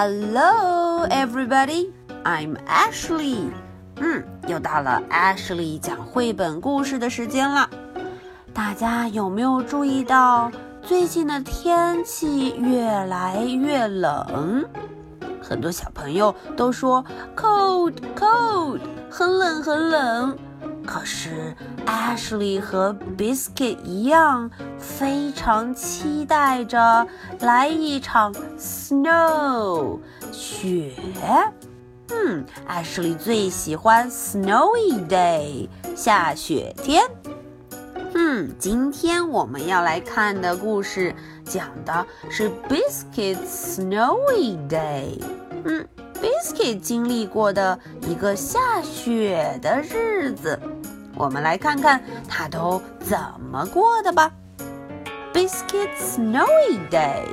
Hello, everybody. I'm Ashley. 嗯，又到了 Ashley 讲绘本故事的时间了。大家有没有注意到最近的天气越来越冷？很多小朋友都说 cold, cold，很冷很冷。可是 Ashley 和 Biscuit 一样，非常期待着来一场 snow 雪。嗯，Ashley 最喜欢 snowy day 下雪天。嗯，今天我们要来看的故事讲的是 Biscuit's snowy day。嗯。Biscuit 经历过的一个下雪的日子，我们来看看他都怎么过的吧。Biscuit's snowy day.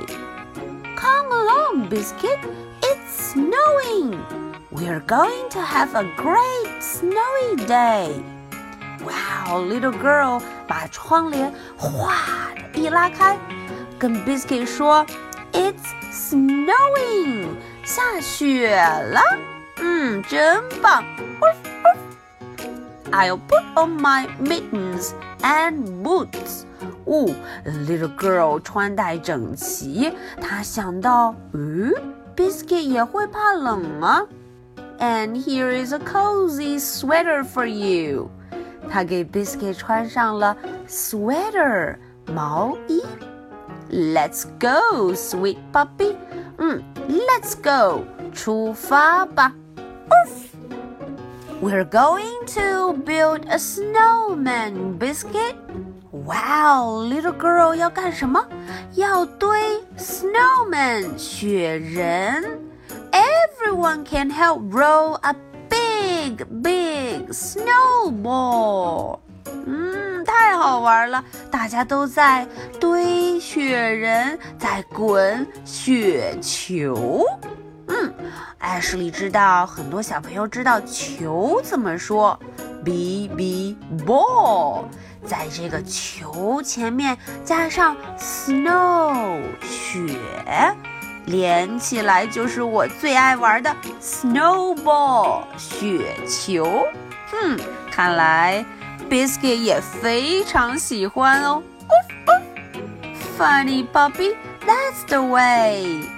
Come along, Biscuit. It's snowing. We're going to have a great snowy day. Wow, little girl 把窗帘哗的一拉开，跟 Biscuit 说：“It's snowing.” 下雪了，嗯，真棒。 I'll put on my mittens and boots. 哦，little girl 穿戴整齐。她想到，嗯，Biscuit 也会怕冷吗？And here is a cozy sweater for you. 她给 Biscuit 穿上了 sweater 毛衣。Let's go, sweet puppy. 嗯，Let's go，出发吧。 We're going to build a snowman biscuit. Wow, little girl 要干什么？要堆 snowman 雪人。Everyone can help roll a big, big snowball. 嗯，太好玩了！大家都在堆雪人，在滚雪球。 艾什莉知道很多小朋友知道球怎么说，b b ball，在这个球前面加上 snow 雪，连起来就是我最爱玩的 snowball 雪球。嗯，看来。Biscuit 也非常喜欢哦。Funny puppy, that's the way.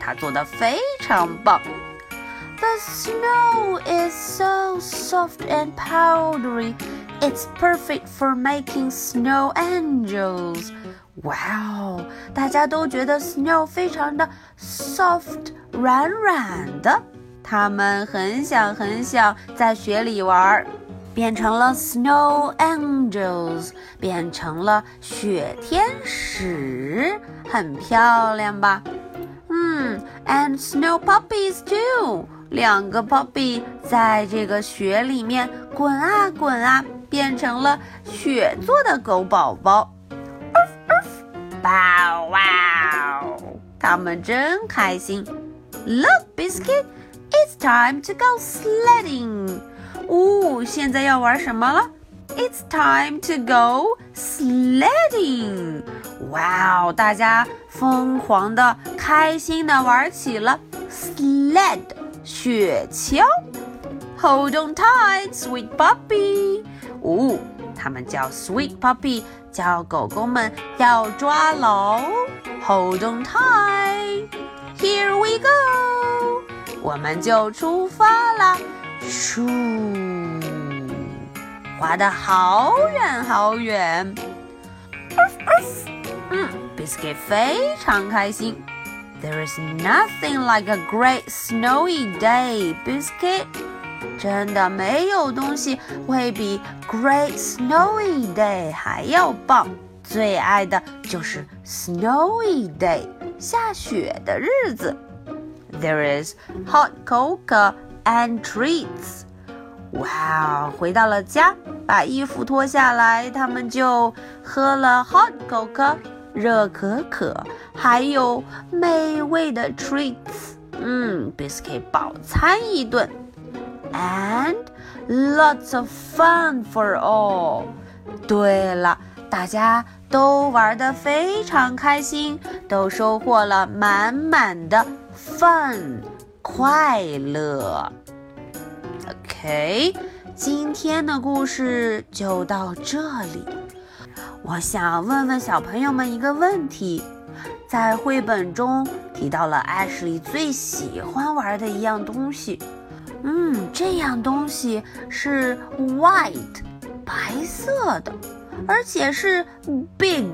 他做的非常棒。The snow is so soft and powdery. It's perfect for making snow angels. Wow，大家都觉得 snow 非常的 soft，软软的。他们很想很想在雪里玩。变成了 snow angels，变成了雪天使，很漂亮吧？，and snow puppies too，两个 puppy 在这个雪里面滚啊滚啊，变成了雪做的狗宝宝。哇哇，他们真开心。Look, biscuit, it's time to go sledding. 哦，现在要玩什么了？It's time to go sledding！Wow，，大家疯狂的、开心的玩起了 sled 雪橇。Hold on tight, sweet puppy！哦，他们叫 sweet puppy，叫狗狗们要抓牢。Hold on tight! Here we go！我们就出发啦。咻，滑得好远好远。嗯，Biscuit 非常开心。There is nothing like a great snowy day, Biscuit。真的没有东西会比 Great Snowy Day 还要棒。最爱的就是 Snowy Day，下雪的日子。There is hot cocoa and treats。 哇哦，回到了家，把衣服脱下来，他们就喝了 hot cocoa 热可可，还有美味的 treats，嗯，biscuit 饱餐一顿，and lots of fun for all。对了，大家都玩得非常开心，都收获了满满的 fun 快乐。OK，今天的故事就到这里。我想问问小朋友们一个问题：在绘本中提到了 Ashley 最喜欢玩的一样东西，嗯，这样东西是 white 白色的，而且是 big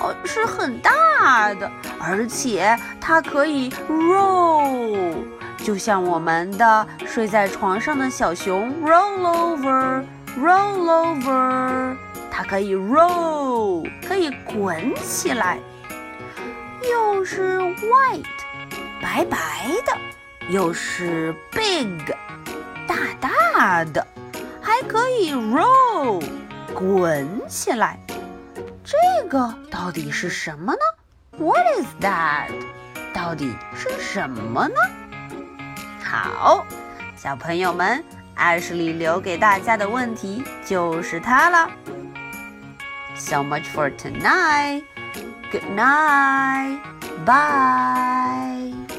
哦，是很大的，而且它可以 roll，就像我们的睡在床上的小熊 roll over，roll over。它可以 roll，可以滚起来，又是 white，白白的，又是 big，大大的，还可以 roll，滚起来。这个到底是什么呢？What is that？到底是什么呢？好，小朋友们，艾什里留给大家的问题就是它了。So much for tonight. Good night. Bye.